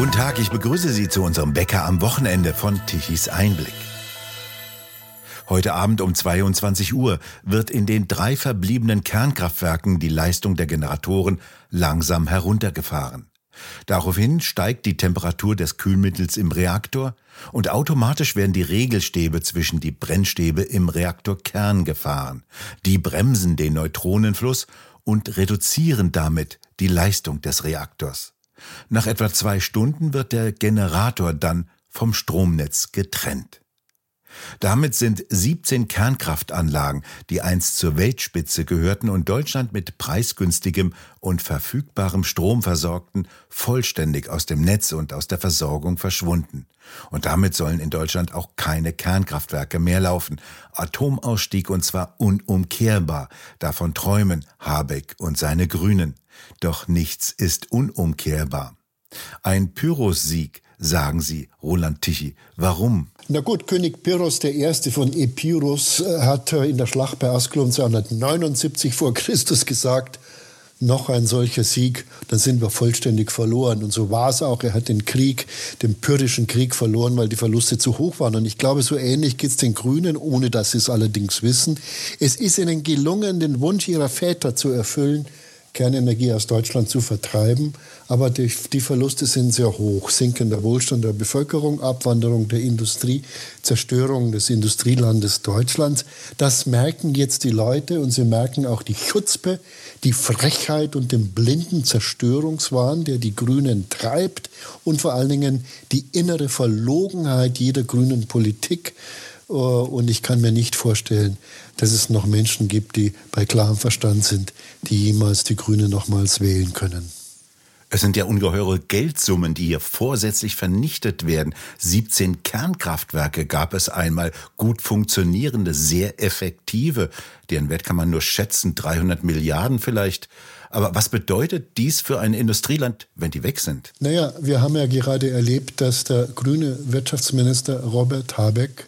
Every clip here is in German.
Guten Tag, ich begrüße Sie zu unserem Bäcker am Wochenende von Tichys Einblick. Heute Abend um 22 Uhr wird in den drei verbliebenen Kernkraftwerken die Leistung der Generatoren langsam heruntergefahren. Daraufhin steigt die Temperatur des Kühlmittels im Reaktor und automatisch werden die Regelstäbe zwischen die Brennstäbe im Reaktorkern gefahren. Die bremsen den Neutronenfluss und reduzieren damit die Leistung des Reaktors. Nach etwa zwei Stunden wird der Generator dann vom Stromnetz getrennt. Damit sind 17 Kernkraftanlagen, die einst zur Weltspitze gehörten und Deutschland mit preisgünstigem und verfügbarem Strom versorgten, vollständig aus dem Netz und aus der Versorgung verschwunden. Und damit sollen in Deutschland auch keine Kernkraftwerke mehr laufen. Atomausstieg und zwar unumkehrbar. Davon träumen Habeck und seine Grünen. Doch nichts ist unumkehrbar. Ein Pyrrhus-Sieg, sagen sie, Roland Tichy. Warum? Na gut, König Pyrrhus I. von Epirus äh, hat in der Schlacht bei Askelon 279 vor Christus gesagt, noch ein solcher Sieg, dann sind wir vollständig verloren. Und so war es auch. Er hat den Krieg, den pyrrhischen Krieg verloren, weil die Verluste zu hoch waren. Und ich glaube, so ähnlich geht es den Grünen, ohne dass sie es allerdings wissen. Es ist ihnen gelungen, den Wunsch ihrer Väter zu erfüllen, Kernenergie aus Deutschland zu vertreiben. Aber die, die, Verluste sind sehr hoch. Sinkender Wohlstand der Bevölkerung, Abwanderung der Industrie, Zerstörung des Industrielandes Deutschlands. Das merken jetzt die Leute und sie merken auch die Chutzpe, die Frechheit und den blinden Zerstörungswahn, der die Grünen treibt und vor allen Dingen die innere Verlogenheit jeder grünen Politik. Äh, und ich kann mir nicht vorstellen, dass es noch Menschen gibt, die bei klarem Verstand sind, die jemals die Grünen nochmals wählen können. Es sind ja ungeheure Geldsummen, die hier vorsätzlich vernichtet werden. 17 Kernkraftwerke gab es einmal, gut funktionierende, sehr effektive. Deren Wert kann man nur schätzen, 300 Milliarden vielleicht. Aber was bedeutet dies für ein Industrieland, wenn die weg sind? Naja, wir haben ja gerade erlebt, dass der grüne Wirtschaftsminister Robert Habeck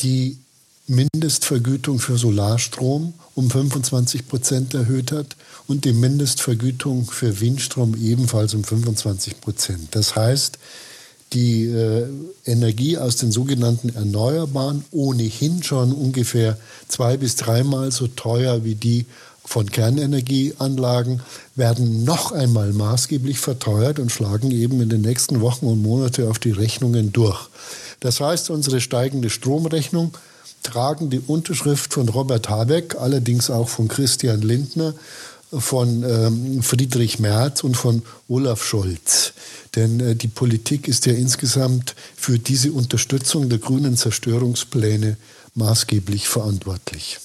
die Mindestvergütung für Solarstrom um 25 Prozent erhöht hat und die Mindestvergütung für Windstrom ebenfalls um 25 Prozent. Das heißt, die äh, Energie aus den sogenannten Erneuerbaren ohnehin schon ungefähr zwei bis dreimal so teuer wie die von Kernenergieanlagen werden noch einmal maßgeblich verteuert und schlagen eben in den nächsten Wochen und Monaten auf die Rechnungen durch. Das heißt, unsere steigende Stromrechnung tragen die Unterschrift von Robert Habeck, allerdings auch von Christian Lindner, von ähm, Friedrich Merz und von Olaf Scholz. Denn äh, die Politik ist ja insgesamt für diese Unterstützung der grünen Zerstörungspläne maßgeblich verantwortlich.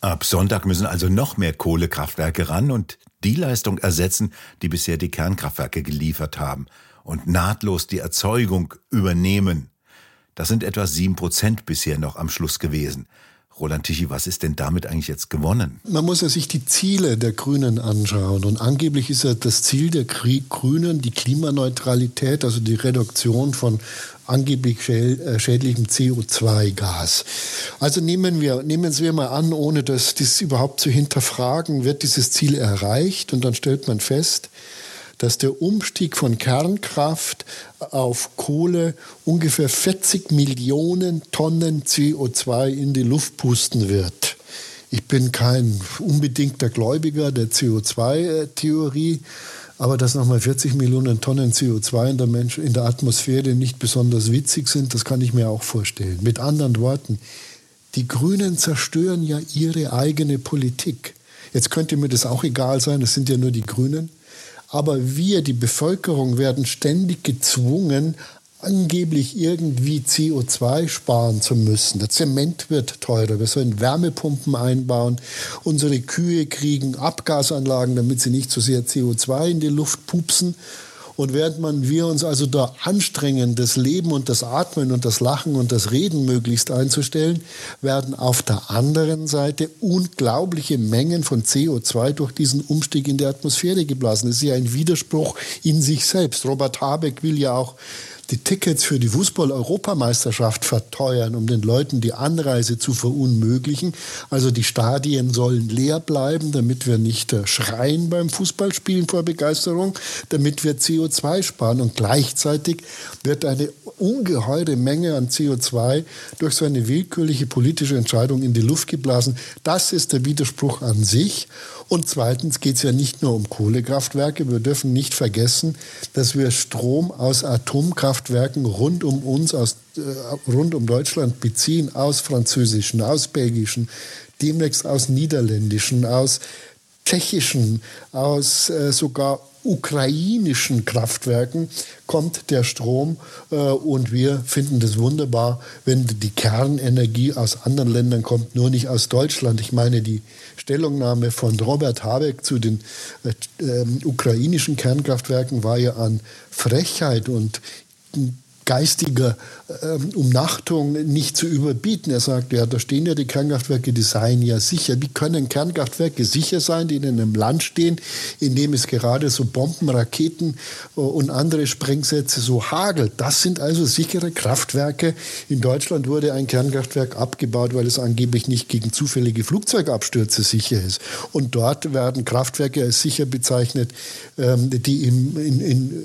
Ab Sonntag müssen also noch mehr Kohlekraftwerke ran und die Leistung ersetzen, die bisher die Kernkraftwerke geliefert haben und nahtlos die Erzeugung übernehmen. Das sind etwa sieben Prozent bisher noch am Schluss gewesen. Roland Tichy, was ist denn damit eigentlich jetzt gewonnen? Man muss ja sich die Ziele der Grünen anschauen. Und angeblich ist ja das Ziel der Grünen die Klimaneutralität, also die Reduktion von angeblich äh, schädlichem CO2-Gas. Also nehmen wir, nehmen wir mal an, ohne das, das überhaupt zu hinterfragen, wird dieses Ziel erreicht und dann stellt man fest, dass der Umstieg von Kernkraft auf Kohle ungefähr 40 Millionen Tonnen CO2 in die Luft pusten wird. Ich bin kein unbedingter Gläubiger der CO2-Theorie, aber dass nochmal 40 Millionen Tonnen CO2 in der, Mensch, in der Atmosphäre nicht besonders witzig sind, das kann ich mir auch vorstellen. Mit anderen Worten, die Grünen zerstören ja ihre eigene Politik. Jetzt könnte mir das auch egal sein, das sind ja nur die Grünen. Aber wir, die Bevölkerung, werden ständig gezwungen, angeblich irgendwie CO2 sparen zu müssen. Der Zement wird teurer. Wir sollen Wärmepumpen einbauen. Unsere Kühe kriegen Abgasanlagen, damit sie nicht so sehr CO2 in die Luft pupsen. Und während man, wir uns also da anstrengen, das Leben und das Atmen und das Lachen und das Reden möglichst einzustellen, werden auf der anderen Seite unglaubliche Mengen von CO2 durch diesen Umstieg in die Atmosphäre geblasen. Das ist ja ein Widerspruch in sich selbst. Robert Habeck will ja auch die Tickets für die Fußball-Europameisterschaft verteuern, um den Leuten die Anreise zu verunmöglichen. Also die Stadien sollen leer bleiben, damit wir nicht äh, schreien beim Fußballspielen vor Begeisterung, damit wir CO2 sparen. Und gleichzeitig wird eine ungeheure Menge an CO2 durch so eine willkürliche politische Entscheidung in die Luft geblasen. Das ist der Widerspruch an sich. Und zweitens geht es ja nicht nur um Kohlekraftwerke. Wir dürfen nicht vergessen, dass wir Strom aus Atomkraftwerken rund um uns, aus, äh, rund um Deutschland beziehen, aus französischen, aus belgischen, demnächst aus niederländischen, aus tschechischen, aus äh, sogar ukrainischen Kraftwerken kommt der Strom äh, und wir finden das wunderbar, wenn die Kernenergie aus anderen Ländern kommt, nur nicht aus Deutschland. Ich meine, die Stellungnahme von Robert Habeck zu den äh, äh, ukrainischen Kernkraftwerken war ja an Frechheit und geistiger ähm, Umnachtung nicht zu überbieten. Er sagt, ja, da stehen ja die Kernkraftwerke, die seien ja sicher. Wie können Kernkraftwerke sicher sein, die in einem Land stehen, in dem es gerade so Bomben, Raketen äh, und andere Sprengsätze so hagelt? Das sind also sichere Kraftwerke. In Deutschland wurde ein Kernkraftwerk abgebaut, weil es angeblich nicht gegen zufällige Flugzeugabstürze sicher ist. Und dort werden Kraftwerke als sicher bezeichnet, ähm, die in, in, in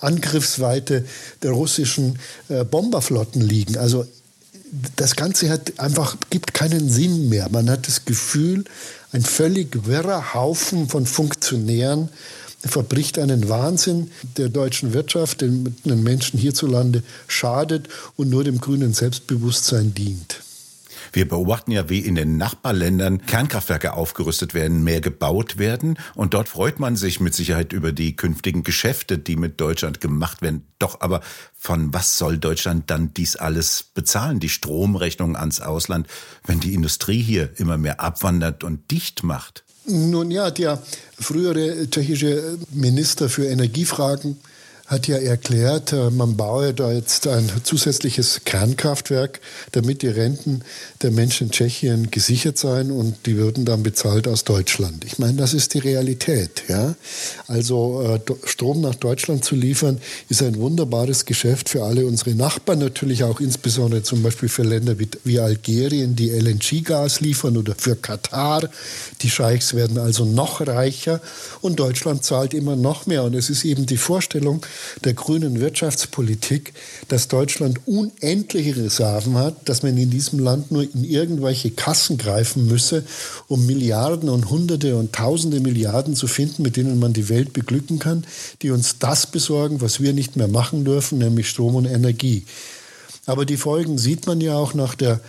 Angriffsweite der russischen äh, Bomberflotten liegen. Also das Ganze hat einfach, gibt keinen Sinn mehr. Man hat das Gefühl, ein völlig wirrer Haufen von Funktionären verbricht einen Wahnsinn der deutschen Wirtschaft, den Menschen hierzulande schadet und nur dem grünen Selbstbewusstsein dient. Wir beobachten ja, wie in den Nachbarländern Kernkraftwerke aufgerüstet werden, mehr gebaut werden. Und dort freut man sich mit Sicherheit über die künftigen Geschäfte, die mit Deutschland gemacht werden. Doch aber von was soll Deutschland dann dies alles bezahlen? Die Stromrechnung ans Ausland, wenn die Industrie hier immer mehr abwandert und dicht macht? Nun ja, der frühere tschechische Minister für Energiefragen hat ja erklärt, äh, man baue da jetzt ein zusätzliches Kernkraftwerk, damit die Renten der Menschen in Tschechien gesichert seien und die würden dann bezahlt aus Deutschland. Ich meine, das ist die Realität. Ja? Also äh, Strom nach Deutschland zu liefern, ist ein wunderbares Geschäft für alle unsere Nachbarn, natürlich auch insbesondere zum Beispiel für Länder wie, wie Algerien, die LNG-Gas liefern oder für Katar. Die Scheichs werden also noch reicher und Deutschland zahlt immer noch mehr. Und es ist eben die Vorstellung, der grünen Wirtschaftspolitik, dass Deutschland unendliche Reserven hat, dass man in diesem Land nur in irgendwelche Kassen greifen müsse, um Milliarden und Hunderte und Tausende Milliarden zu finden, mit denen man die Welt beglücken kann, die uns das besorgen, was wir nicht mehr machen dürfen, nämlich Strom und Energie. Aber die Folgen sieht man ja auch nach der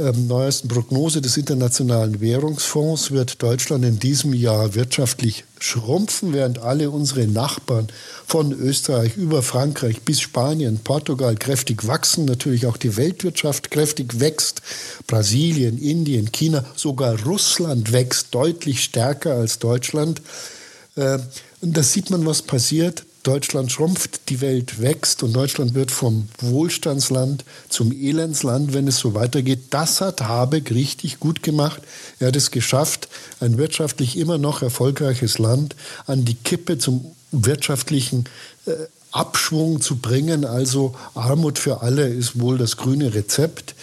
ähm, neuesten Prognose des Internationalen Währungsfonds wird Deutschland in diesem Jahr wirtschaftlich schrumpfen, während alle unsere Nachbarn von Österreich über Frankreich bis Spanien, Portugal kräftig wachsen, natürlich auch die Weltwirtschaft kräftig wächst, Brasilien, Indien, China, sogar Russland wächst deutlich stärker als Deutschland. Äh, und da sieht man, was passiert. Deutschland schrumpft, die Welt wächst und Deutschland wird vom Wohlstandsland zum Elendsland, wenn es so weitergeht. Das hat Habeck richtig gut gemacht. Er hat es geschafft, ein wirtschaftlich immer noch erfolgreiches Land an die Kippe zum wirtschaftlichen äh, Abschwung zu bringen. Also Armut für alle ist wohl das grüne Rezept.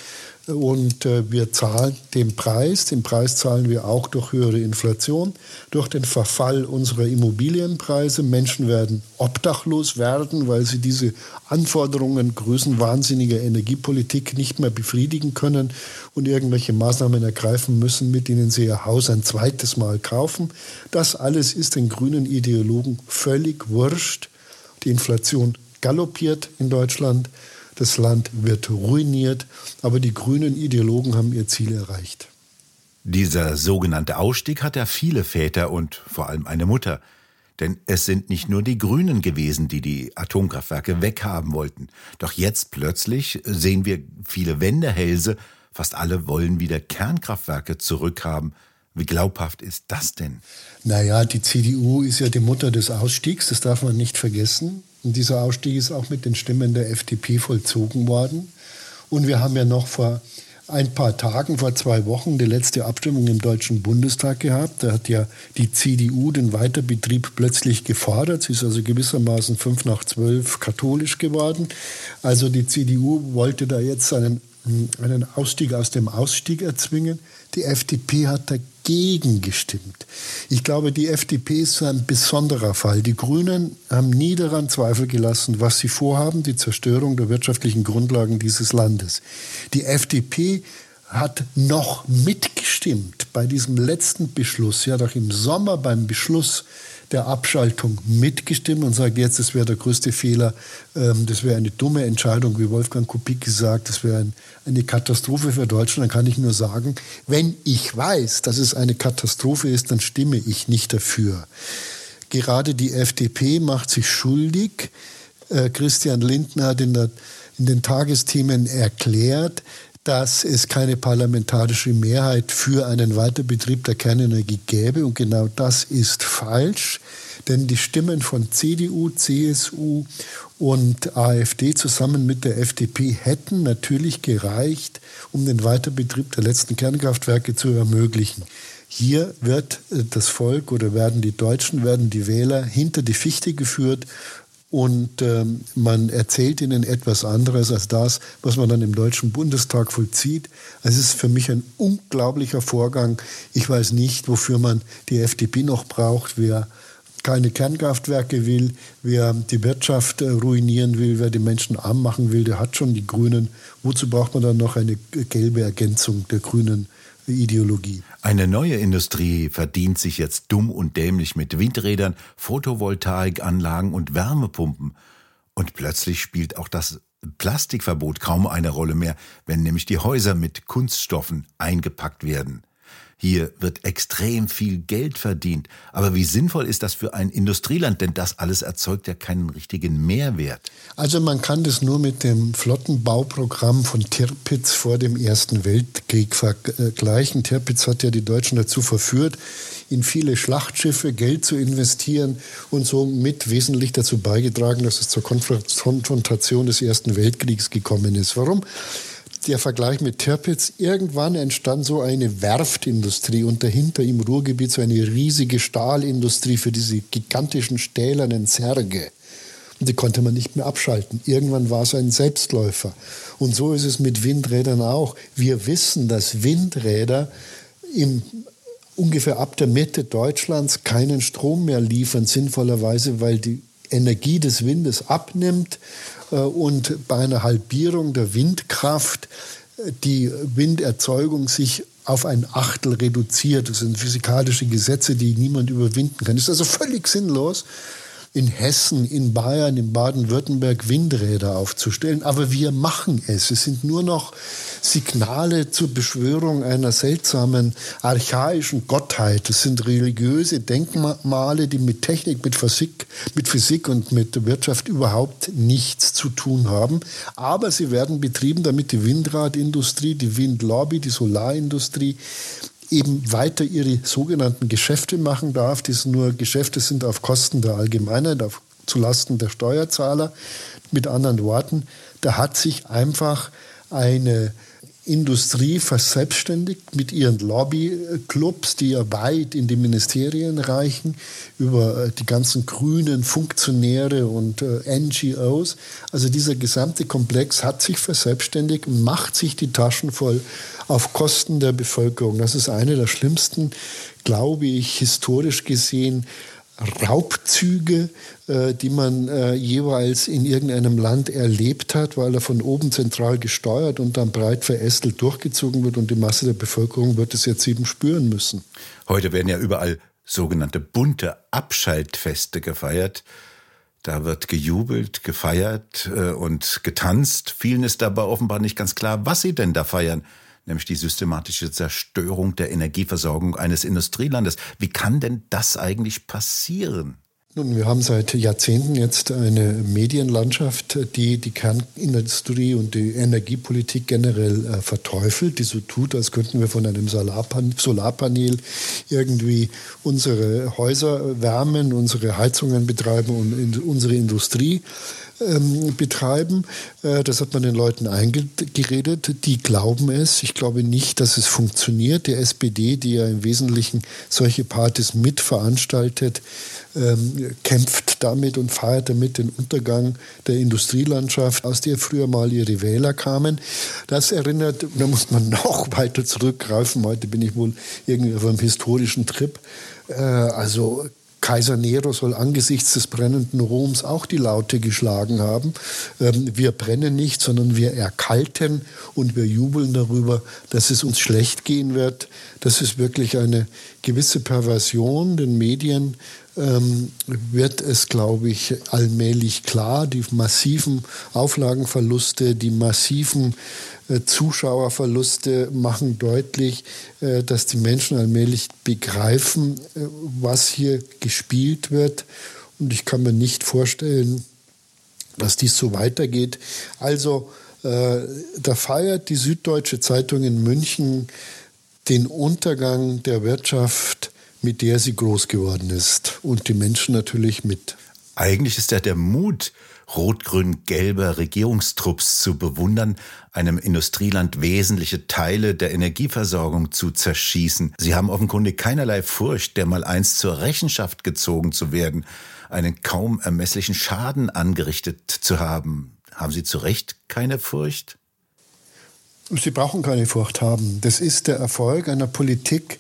Und äh, wir zahlen den Preis. Den Preis zahlen wir auch durch höhere Inflation, durch den Verfall unserer Immobilienpreise. Menschen werden obdachlos werden, weil sie diese Anforderungen größenwahnsinniger Energiepolitik nicht mehr befriedigen können und irgendwelche Maßnahmen ergreifen müssen, mit denen sie ihr Haus ein zweites Mal kaufen. Das alles ist den grünen Ideologen völlig wurscht. Die Inflation galoppiert in Deutschland. Das Land wird ruiniert, aber die grünen Ideologen haben ihr Ziel erreicht. Dieser sogenannte Ausstieg hat ja viele Väter und vor allem eine Mutter. Denn es sind nicht nur die Grünen gewesen, die die Atomkraftwerke weghaben wollten. Doch jetzt plötzlich sehen wir viele Wendehälse, fast alle wollen wieder Kernkraftwerke zurückhaben. Wie glaubhaft ist das denn? Naja, die CDU ist ja die Mutter des Ausstiegs, das darf man nicht vergessen. Und dieser Ausstieg ist auch mit den Stimmen der FDP vollzogen worden. Und wir haben ja noch vor ein paar Tagen, vor zwei Wochen, die letzte Abstimmung im Deutschen Bundestag gehabt. Da hat ja die CDU den Weiterbetrieb plötzlich gefordert. Sie ist also gewissermaßen fünf nach zwölf katholisch geworden. Also die CDU wollte da jetzt einen, einen Ausstieg aus dem Ausstieg erzwingen. Die FDP hat dagegen gestimmt. Ich glaube, die FDP ist ein besonderer Fall. Die Grünen haben nie daran Zweifel gelassen, was sie vorhaben, die Zerstörung der wirtschaftlichen Grundlagen dieses Landes. Die FDP hat noch mitgestimmt bei diesem letzten Beschluss, ja doch im Sommer beim Beschluss der Abschaltung mitgestimmt und sagt, jetzt, das wäre der größte Fehler, ähm, das wäre eine dumme Entscheidung, wie Wolfgang Kubicki gesagt, das wäre ein, eine Katastrophe für Deutschland. Dann kann ich nur sagen, wenn ich weiß, dass es eine Katastrophe ist, dann stimme ich nicht dafür. Gerade die FDP macht sich schuldig. Äh, Christian Lindner hat in, der, in den Tagesthemen erklärt, dass es keine parlamentarische Mehrheit für einen Weiterbetrieb der Kernenergie gäbe. Und genau das ist falsch, denn die Stimmen von CDU, CSU und AfD zusammen mit der FDP hätten natürlich gereicht, um den Weiterbetrieb der letzten Kernkraftwerke zu ermöglichen. Hier wird äh, das Volk oder werden die Deutschen, werden die Wähler hinter die Fichte geführt und ähm, man erzählt ihnen etwas anderes als das, was man dann im Deutschen Bundestag vollzieht. Es ist für mich ein unglaublicher Vorgang. Ich weiß nicht, wofür man die FDP noch braucht, wer keine Kernkraftwerke will, wer die Wirtschaft äh, ruinieren will, wer die Menschen arm machen will, der hat schon die Grünen. Wozu braucht man dann noch eine gelbe Ergänzung der Grünen Ideologie. Eine neue Industrie verdient sich jetzt dumm und dämlich mit Windrädern, Photovoltaikanlagen und Wärmepumpen. Und plötzlich spielt auch das Plastikverbot kaum eine Rolle mehr, wenn nämlich die Häuser mit Kunststoffen eingepackt werden. Hier wird extrem viel Geld verdient. Aber wie sinnvoll ist das für ein Industrieland? Denn das alles erzeugt ja keinen richtigen Mehrwert. Also man kann das nur mit dem Flottenbauprogramm von Tirpitz vor dem Ersten Weltkrieg vergleichen. Tirpitz hat ja die Deutschen dazu verführt, in viele Schlachtschiffe Geld zu investieren und somit wesentlich dazu beigetragen, dass es zur Konfrontation des Ersten Weltkriegs gekommen ist. Warum? Der Vergleich mit Tirpitz, irgendwann entstand so eine Werftindustrie und dahinter im Ruhrgebiet so eine riesige Stahlindustrie für diese gigantischen stählernen Särge. Und die konnte man nicht mehr abschalten. Irgendwann war es ein Selbstläufer. Und so ist es mit Windrädern auch. Wir wissen, dass Windräder im ungefähr ab der Mitte Deutschlands keinen Strom mehr liefern, sinnvollerweise, weil die Energie des Windes abnimmt und bei einer Halbierung der Windkraft äh, die Winderzeugung sich auf ein Achtel reduziert. Das sind physikalische Gesetze, die niemand überwinden kann. Das ist also völlig sinnlos, in Hessen, in Bayern, in Baden-Württemberg Windräder aufzustellen. Aber wir machen es. Es sind nur noch Signale zur Beschwörung einer seltsamen, archaischen Gottheit. Es sind religiöse Denkmale, die mit Technik, mit Physik, mit Physik und mit Wirtschaft überhaupt nichts zu tun haben. Aber sie werden betrieben, damit die Windradindustrie, die Windlobby, die Solarindustrie eben weiter ihre sogenannten Geschäfte machen darf, die nur Geschäfte sind auf Kosten der Allgemeinheit, auf, zulasten der Steuerzahler. Mit anderen Worten, da hat sich einfach eine Industrie verselbstständigt mit ihren Lobbyclubs, die ja weit in die Ministerien reichen, über äh, die ganzen grünen Funktionäre und äh, NGOs. Also dieser gesamte Komplex hat sich verselbstständigt und macht sich die Taschen voll auf Kosten der Bevölkerung. Das ist eine der schlimmsten, glaube ich, historisch gesehen, Raubzüge, äh, die man äh, jeweils in irgendeinem Land erlebt hat, weil er von oben zentral gesteuert und dann breit verästelt durchgezogen wird und die Masse der Bevölkerung wird es jetzt eben spüren müssen. Heute werden ja überall sogenannte bunte Abschaltfeste gefeiert. Da wird gejubelt, gefeiert äh, und getanzt. Vielen ist dabei offenbar nicht ganz klar, was sie denn da feiern nämlich die systematische Zerstörung der Energieversorgung eines Industrielandes. Wie kann denn das eigentlich passieren? Nun, wir haben seit Jahrzehnten jetzt eine Medienlandschaft, die die Kernindustrie und die Energiepolitik generell äh, verteufelt, die so tut, als könnten wir von einem Solarpan Solarpanel irgendwie unsere Häuser wärmen, unsere Heizungen betreiben und in unsere Industrie ähm, betreiben. Äh, das hat man den Leuten eingeredet. Die glauben es. Ich glaube nicht, dass es funktioniert. Die SPD, die ja im Wesentlichen solche Partys mitveranstaltet, ähm, kämpft damit und feiert damit den Untergang der Industrielandschaft, aus der früher mal ihre Wähler kamen. Das erinnert, da muss man noch weiter zurückgreifen. Heute bin ich wohl irgendwie auf einem historischen Trip. Äh, also Kaiser Nero soll angesichts des brennenden Roms auch die Laute geschlagen haben. Ähm, wir brennen nicht, sondern wir erkalten und wir jubeln darüber, dass es uns schlecht gehen wird. Das ist wirklich eine gewisse Perversion den Medien ähm, wird es, glaube ich, allmählich klar. Die massiven Auflagenverluste, die massiven äh, Zuschauerverluste machen deutlich, äh, dass die Menschen allmählich begreifen, äh, was hier gespielt wird. Und ich kann mir nicht vorstellen, dass dies so weitergeht. Also, da feiert die Süddeutsche Zeitung in München den Untergang der Wirtschaft mit der sie groß geworden ist. Und die Menschen natürlich mit. Eigentlich ist ja der Mut rot-grün-gelber Regierungstrupps zu bewundern, einem Industrieland wesentliche Teile der Energieversorgung zu zerschießen. Sie haben offenkundig keinerlei Furcht, der mal einst zur Rechenschaft gezogen zu werden, einen kaum ermesslichen Schaden angerichtet zu haben. Haben Sie zu Recht keine Furcht? Sie brauchen keine Furcht haben. Das ist der Erfolg einer Politik,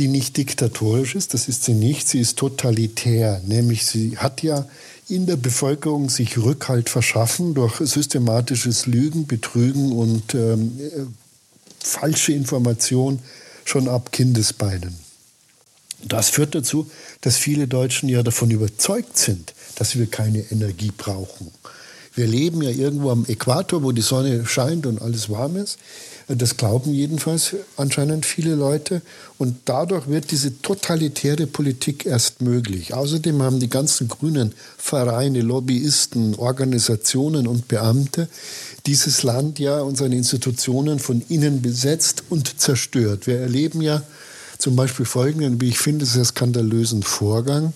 die nicht diktatorisch ist, das ist sie nicht, sie ist totalitär, nämlich sie hat ja in der Bevölkerung sich Rückhalt verschaffen durch systematisches Lügen, Betrügen und ähm, falsche Information schon ab Kindesbeinen. Das führt dazu, dass viele Deutschen ja davon überzeugt sind, dass wir keine Energie brauchen. Wir leben ja irgendwo am Äquator, wo die Sonne scheint und alles warm ist. Das glauben jedenfalls anscheinend viele Leute. Und dadurch wird diese totalitäre Politik erst möglich. Außerdem haben die ganzen grünen Vereine, Lobbyisten, Organisationen und Beamte dieses Land ja und seine Institutionen von innen besetzt und zerstört. Wir erleben ja zum Beispiel folgenden, wie ich finde, sehr skandalösen Vorgang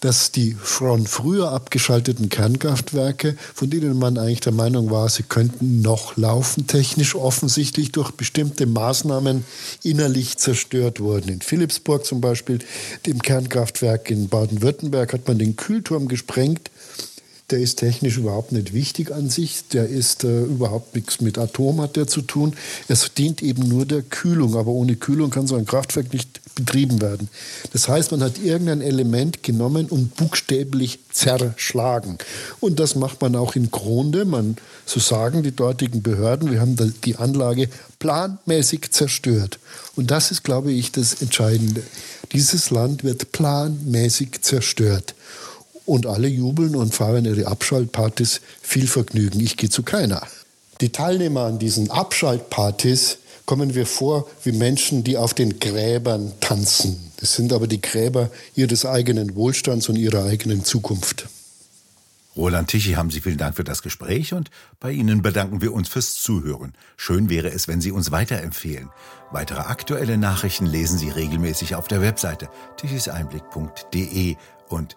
dass die von früher abgeschalteten Kernkraftwerke, von denen man eigentlich der Meinung war, sie könnten noch laufen, technisch offensichtlich durch bestimmte Maßnahmen innerlich zerstört wurden. In Philipsburg zum Beispiel, dem Kernkraftwerk in Baden-Württemberg, hat man den Kühlturm gesprengt der ist technisch überhaupt nicht wichtig an sich. Der ist äh, überhaupt nichts mit Atom hat der zu tun. Es dient eben nur der Kühlung. Aber ohne Kühlung kann so ein Kraftwerk nicht betrieben werden. Das heißt, man hat irgendein Element genommen und buchstäblich zerschlagen. Und das macht man auch in Gronde. Man, so sagen die dortigen Behörden, wir haben die Anlage planmäßig zerstört. Und das ist, glaube ich, das Entscheidende. Dieses Land wird planmäßig zerstört und alle jubeln und feiern ihre Abschaltpartys. Viel Vergnügen, ich gehe zu keiner. Die Teilnehmer an diesen Abschaltpartys kommen wir vor wie Menschen, die auf den Gräbern tanzen. Das sind aber die Gräber ihres eigenen Wohlstands und ihrer eigenen Zukunft. Roland Tichy, haben Sie vielen Dank für das Gespräch und bei Ihnen bedanken wir uns fürs Zuhören. Schön wäre es, wenn Sie uns weiterempfehlen. Weitere aktuelle Nachrichten lesen Sie regelmäßig auf der Webseite tichiseinblick.de und